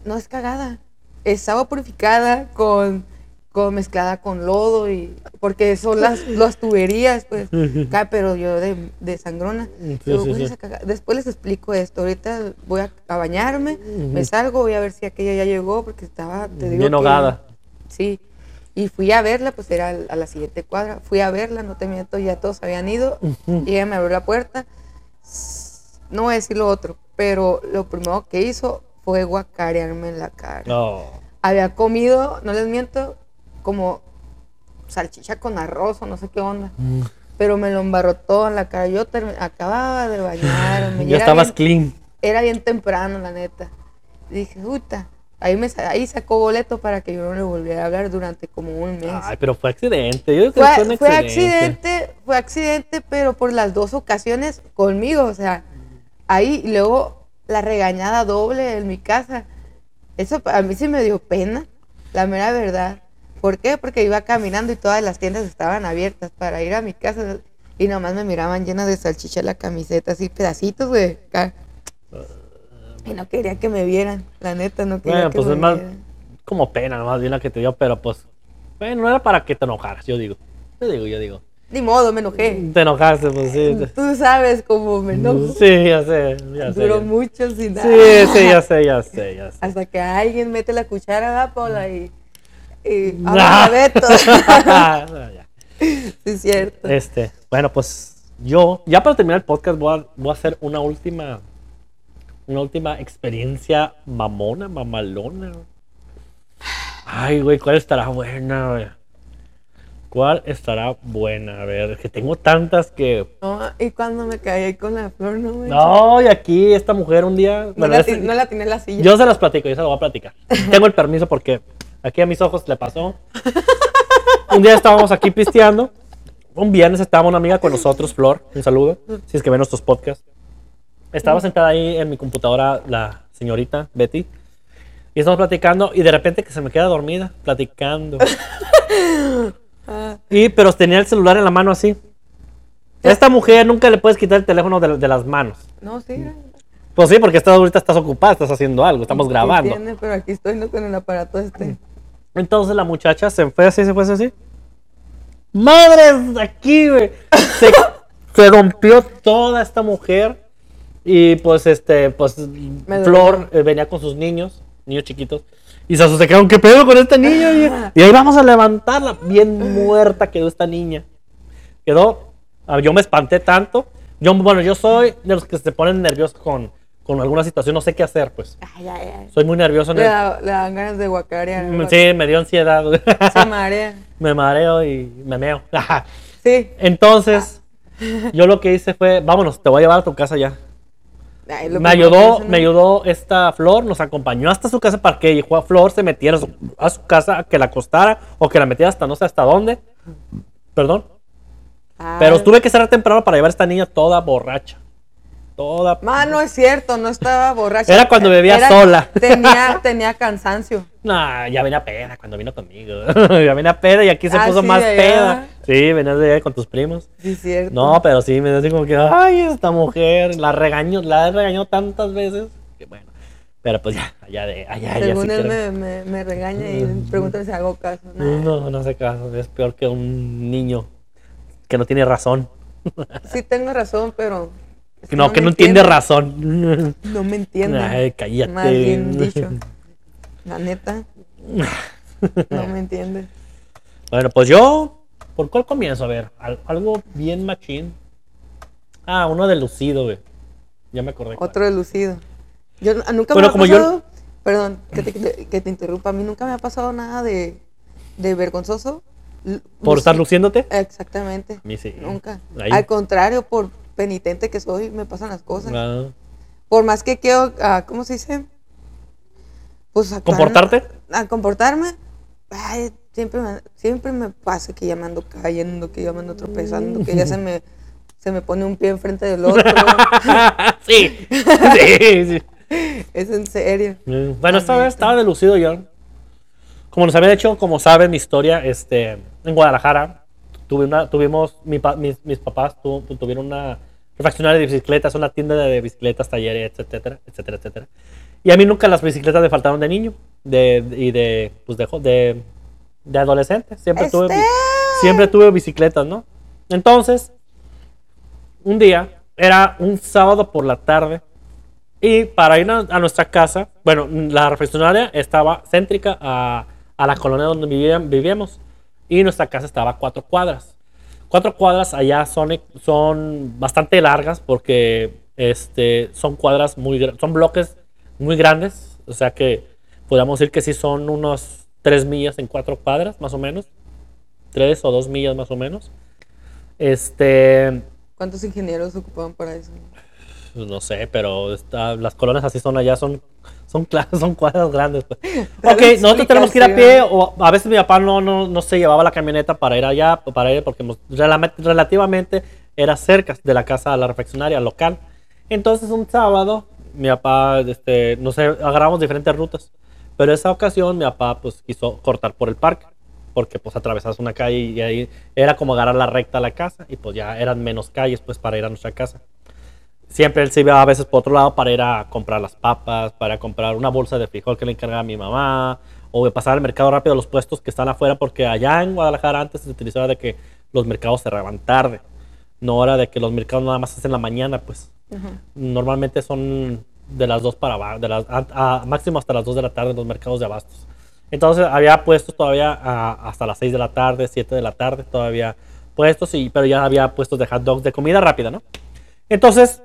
Speaker 2: no es cagada, es agua purificada con, con mezclada con lodo y porque son las, las tuberías, pues, acá, pero yo de, de sangrona. Después les explico esto. Ahorita voy a, a bañarme, me salgo, voy a ver si aquella ya llegó porque estaba, te digo
Speaker 1: Bien
Speaker 2: que-
Speaker 1: ahogada.
Speaker 2: Sí. Y fui a verla, pues era a la siguiente cuadra. Fui a verla, no te miento, ya todos habían ido. Y ella me abrió la puerta. No voy a decir lo otro, pero lo primero que hizo fue guacarearme en la cara.
Speaker 1: No.
Speaker 2: Había comido, no les miento, como salchicha con arroz o no sé qué onda.
Speaker 1: Mm.
Speaker 2: Pero me lo embarró todo en la cara. Yo acababa de bañarme.
Speaker 1: Ya estabas
Speaker 2: bien-
Speaker 1: clean.
Speaker 2: era bien temprano, la neta. Dije, puta. Ahí, me, ahí sacó boleto para que yo no le volviera a hablar durante como un mes.
Speaker 1: Ay, pero fue accidente. Yo digo que
Speaker 2: fue,
Speaker 1: fue, un
Speaker 2: fue
Speaker 1: accidente.
Speaker 2: fue accidente, pero por las dos ocasiones conmigo. O sea, ahí y luego la regañada doble en mi casa. Eso a mí sí me dio pena, la mera verdad. ¿Por qué? Porque iba caminando y todas las tiendas estaban abiertas para ir a mi casa y nomás me miraban llena de salchicha la camiseta, así pedacitos de acá. Y no quería que me vieran, la neta, no quería
Speaker 1: Bueno,
Speaker 2: que
Speaker 1: pues
Speaker 2: me
Speaker 1: es más
Speaker 2: vieran.
Speaker 1: como pena, más bien la que te dio, pero pues. Bueno, no era para que te enojaras, yo digo. Yo digo, yo digo.
Speaker 2: Ni modo, me enojé.
Speaker 1: Te enojaste, pues sí. te-
Speaker 2: Tú sabes cómo me enojo.
Speaker 1: Sí, ya sé, ya sé.
Speaker 2: Duró
Speaker 1: ya-
Speaker 2: mucho sin nada.
Speaker 1: Sí, sí, ya sé, ya sé, ya sé.
Speaker 2: Hasta que alguien mete la cuchara, ¿verdad, Paula? Y. y. ¡Vámonos, Beto!
Speaker 1: Ya.
Speaker 2: sí, es cierto.
Speaker 1: Este, bueno, pues yo, ya para terminar el podcast, voy a, voy a hacer una última, una última experiencia mamona, mamalona. Ay, güey, ¿cuál estará buena, güey? ¿Cuál estará buena? A ver, es que tengo tantas que...
Speaker 2: No, y cuando me caí con la flor, no me.
Speaker 1: No, y aquí esta mujer un día...
Speaker 2: no,
Speaker 1: bueno,
Speaker 2: la, no la tiene en la silla.
Speaker 1: yo se las platico, yo se las voy a platicar. Tengo el permiso porque aquí a mis ojos le pasó. Un día estábamos aquí pisteando. Un viernes estaba una amiga con nosotros, Flor. Un saludo, si es que ven nuestros podcasts. Estaba sentada ahí en mi computadora la señorita Betty. Y estamos platicando y de repente que se me queda dormida, platicando. Y, pero tenía el celular en la mano así. Esta mujer nunca le puedes quitar el teléfono de, de las manos.
Speaker 2: no, sí. era-
Speaker 1: Pues sí, porque estás, ahorita estás ocupada, estás haciendo algo, estamos grabando.
Speaker 2: Pero aquí estoy no con el aparato este.
Speaker 1: Entonces la muchacha se fue así, se fue así. ¡Madres! Aquí, güey. Se, se rompió toda esta mujer. Y pues, este, pues,
Speaker 2: Me
Speaker 1: Flor eh, venía con sus niños, niños chiquitos. Y se asustaron, ¿qué pedo con este niño? Y, y ahí vamos a levantarla. Bien muerta quedó esta niña. Quedó, ah, yo me espanté tanto. Yo, bueno, yo soy de los que se ponen nerviosos con, con alguna situación, no sé qué hacer, pues.
Speaker 2: Ay, ay, ay.
Speaker 1: Soy muy nervioso. en
Speaker 2: Le,
Speaker 1: el-
Speaker 2: da- le dan ganas de guacarear. algo así.
Speaker 1: Sí, me dio ansiedad.
Speaker 2: Se marea.
Speaker 1: me mareo y me meo.
Speaker 2: Sí.
Speaker 1: Entonces, yo lo que hice fue, vámonos, te voy a llevar a tu casa ya. Me ayudó, me ayudó esta Flor, nos acompañó hasta su casa para que llegó a Flor se metiera a su, a su casa, que la acostara o que la metiera hasta no sé hasta dónde. Perdón.
Speaker 2: Ay.
Speaker 1: Pero tuve que cerrar temprano para llevar a esta niña toda borracha. Toda.
Speaker 2: Ma, no es cierto, no estaba borracha.
Speaker 1: Era cuando bebía sola.
Speaker 2: Tenía, tenía cansancio.
Speaker 1: Nah, ya venía peda cuando vino conmigo. ya venía peda y aquí se
Speaker 2: Ah,
Speaker 1: puso
Speaker 2: sí,
Speaker 1: más peda. Sí, venías de allá con tus primos.
Speaker 2: Sí, cierto.
Speaker 1: No, pero sí, me así como que, ay, esta mujer, la regañó, la he regañado tantas veces. Que bueno. Pero pues ya, allá de, allá, allá
Speaker 2: Según
Speaker 1: sí
Speaker 2: él me, me, me regaña y pregunta si hago caso. Nah.
Speaker 1: No, no sé caso. Es peor que un niño que no tiene razón.
Speaker 2: Sí tengo razón, pero... es
Speaker 1: No, que
Speaker 2: me
Speaker 1: no entiende
Speaker 2: entiende.
Speaker 1: razón.
Speaker 2: No me entiende.
Speaker 1: Ay, cállate.
Speaker 2: Más bien dicho. La neta. No me entiende.
Speaker 1: Bueno, pues yo, ¿por cuál comienzo? A ver, al- algo bien machín. Ah, uno de lucido, güey. Ya me acordé.
Speaker 2: Otro de lucido. Yo nunca
Speaker 1: Bueno,
Speaker 2: me ha
Speaker 1: como yo-
Speaker 2: pasado... Perdón, que te, que- que te interrumpa. A mí nunca me ha pasado nada de, de vergonzoso.
Speaker 1: ¿Por estar
Speaker 2: luci-
Speaker 1: luciéndote?
Speaker 2: Exactamente.
Speaker 1: A mí sí.
Speaker 2: Nunca.
Speaker 1: Ahí.
Speaker 2: Al contrario, por penitente que soy, me pasan las cosas.
Speaker 1: Ah,
Speaker 2: Por más que quiero, ah, ¿cómo se dice? Pues actuar-
Speaker 1: ¿Comportarte?
Speaker 2: A comportarme. Ay, siempre, me, siempre me pasa que ya me ando cayendo, que ya me ando tropezando, que ya se me, se me pone un pie enfrente del otro.
Speaker 1: sí. sí, sí.
Speaker 2: es en serio.
Speaker 1: Mm, Bueno, esta estaba de lucido yo. Como nos había dicho, como saben mi historia, este, en Guadalajara tuve una, tuvimos, mi mis, mis papás tu- tuvieron una refaccionaria de bicicletas, una tienda de bicicletas, talleres, etcétera, etcétera, etcétera. Y a mí nunca las bicicletas me faltaron de niño de, y de, pues de, de, de adolescente. Siempre tuve,
Speaker 2: ¡Este!
Speaker 1: siempre tuve bicicletas, ¿no? Entonces, un día, era un sábado por la tarde, y para ir a, a nuestra casa, bueno, la refaccionaria estaba céntrica a, a la colonia donde vivía- vivíamos. Y nuestra casa estaba a cuatro cuadras. Cuatro cuadras allá son, son bastante largas porque este, son cuadras muy son bloques muy grandes. O sea que podríamos decir que sí son unos tres millas en cuatro cuadras, más o menos. Tres o dos millas más o menos. Este,
Speaker 2: ¿Cuántos ingenieros ocupaban para eso?
Speaker 1: pues, no sé, pero está- las colonias así son allá, son, son, son cuadras grandes. pues. Ok, nosotros tenemos que ir a pie, o a veces mi papá no, no, no se llevaba la camioneta para ir allá, para ir, porque relame- relativamente era cerca de la casa de la refaccionaria local. Entonces un sábado, mi papá, este, no sé, agarramos diferentes rutas, pero esa ocasión mi papá pues quiso cortar por el parque, porque pues atravesas una calle y ahí era como agarrar la recta a la casa, y pues ya eran menos calles pues para ir a nuestra casa. Siempre él se iba a veces por otro lado para ir a comprar las papas, para comprar una bolsa de frijol que le encargaba mi mamá, o de pasar al mercado rápido a los puestos que están afuera, porque allá en Guadalajara antes se utilizaba de que los mercados cerraban tarde, no era de que los mercados nada más hacen en la mañana, pues. Normalmente son de las 2 para abajo, de las, a, máximo hasta las 2 de la tarde en los mercados de abastos. Entonces había puestos todavía hasta las 6 de la tarde, 7 de la tarde, todavía puestos, y, pero ya había puestos de hot dogs de comida rápida, ¿no? Entonces,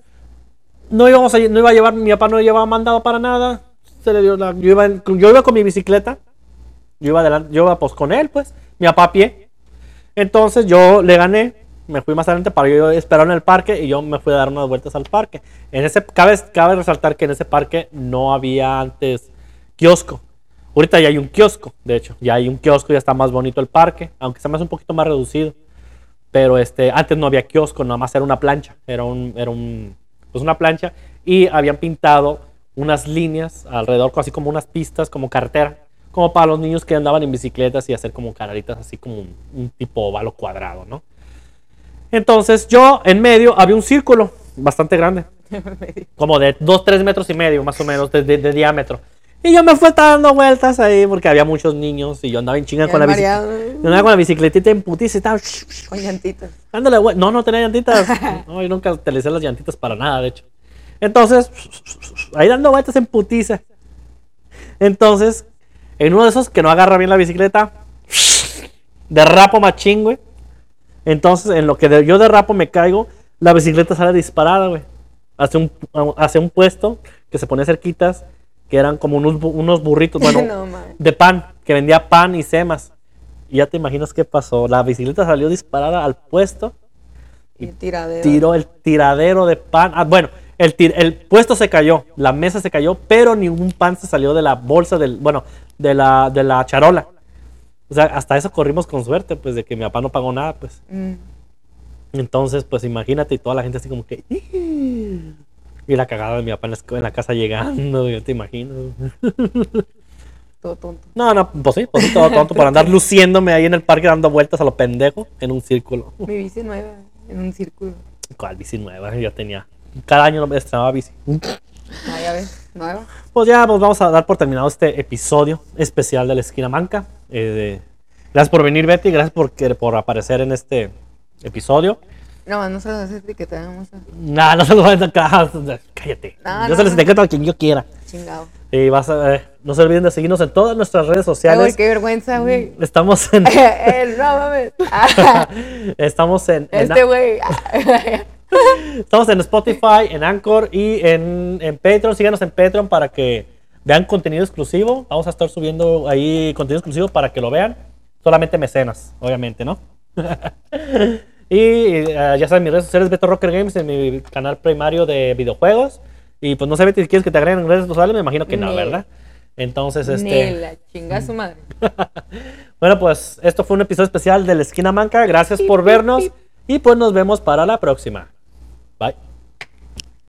Speaker 1: no íbamos a, no iba a llevar, mi papá no llevaba mandado para nada. Se le dio la- yo, iba yo iba con mi bicicleta. Yo iba adelante, yo iba pues con él, pues. Mi papá a pie. Entonces yo le gané. Me fui más adelante para yo esperar en el parque y yo me fui a dar unas vueltas al parque. En ese, cabe, cabe resaltar que en ese parque no había antes kiosco. Ahorita ya hay un kiosco, de hecho. Ya hay un kiosco, ya está más bonito el parque, aunque se me hace un poquito más reducido. Pero este, antes no había kiosco, nada más era una plancha. Era un, era un, pues una plancha. Y habían pintado unas líneas alrededor, así como unas pistas, como carretera. Como para los niños que andaban en bicicletas y hacer como cararitas, así como un, un tipo ovalo cuadrado, ¿no? Entonces yo, en medio, había un círculo bastante grande. Como de 2, 3 metros y medio, más o menos, de, de- de diámetro. Y yo me fui dando vueltas ahí porque había muchos niños y yo andaba en chinga con la bicicleta. Yo andaba con la bicicletita en putiza y estaba...
Speaker 2: Con llantitas.
Speaker 1: Dándole vuel- No, no tenía llantitas. No, yo nunca utilicé las llantitas para nada, de hecho. Entonces, ahí dando vueltas en putiza. Entonces, en uno de esos que no agarra bien la bicicleta, derrapo machín, güey. Entonces, en lo que de- yo derrapo me caigo, la bicicleta sale disparada, güey. hacia un, hacia un puesto que se ponía cerquitas, que eran como unos, unos burritos, bueno,
Speaker 2: No,
Speaker 1: de pan, que vendía pan y semas. Y ya te imaginas qué pasó. La bicicleta salió disparada al puesto,
Speaker 2: Y tiradero.
Speaker 1: tiró el tiradero de pan. Ah, bueno, el, el puesto se cayó, la mesa se cayó, pero ningún pan se salió de la bolsa del, bueno, de la, de la charola. O sea, hasta eso corrimos con suerte, pues, de que mi papá no pagó nada, pues.
Speaker 2: Mm.
Speaker 1: Entonces, pues imagínate y toda la gente así como que... Y la cagada de mi papá en la, escu- en la casa llegando, yo te imagino.
Speaker 2: Todo tonto.
Speaker 1: No, no, pues sí, pues sí, todo tonto por andar luciéndome ahí en el parque dando vueltas a lo pendejo en un círculo.
Speaker 2: Mi bici nueva en un círculo.
Speaker 1: ¿Cuál bici nueva? Yo tenía. Cada año me estrenaba bici.
Speaker 2: Ah, ya ves, nueva.
Speaker 1: Pues ya, pues vamos a dar por terminado este episodio especial de la esquina manca. Eh, Gracias por venir, Betty. Gracias por, por aparecer en este episodio.
Speaker 2: No, no se los hace etiquetar, vamos a
Speaker 1: Nah, no se los vayan a acá. Cállate.
Speaker 2: No,
Speaker 1: Yo
Speaker 2: no,
Speaker 1: se les
Speaker 2: no.
Speaker 1: etiqueto a quien yo quiera.
Speaker 2: chingado.
Speaker 1: Y vas a, eh, no se olviden de seguirnos en todas nuestras redes
Speaker 2: Ay,
Speaker 1: sociales.
Speaker 2: qué vergüenza, güey.
Speaker 1: Estamos en.
Speaker 2: Eh, no mames. Ah,
Speaker 1: estamos en. en-
Speaker 2: este güey.
Speaker 1: Estamos en Spotify, en Anchor y en, en Patreon. Síganos en Patreon para que vean contenido exclusivo. Vamos a estar subiendo ahí contenido exclusivo para que lo vean. Solamente mecenas, obviamente, ¿no? y eh, ya saben, mis redes sociales, Beto Rocker Games, en mi canal primario de videojuegos. Y pues no sé, Betty, si quieres que te agreguen en redes sociales, me imagino que no,
Speaker 2: Ni-
Speaker 1: ¿verdad? Entonces,
Speaker 2: Ni
Speaker 1: este.
Speaker 2: la chinga su madre.
Speaker 1: Bueno, pues esto fue un episodio especial de la Esquina Manca. Gracias por vernos y pues nos vemos para la próxima. Bye.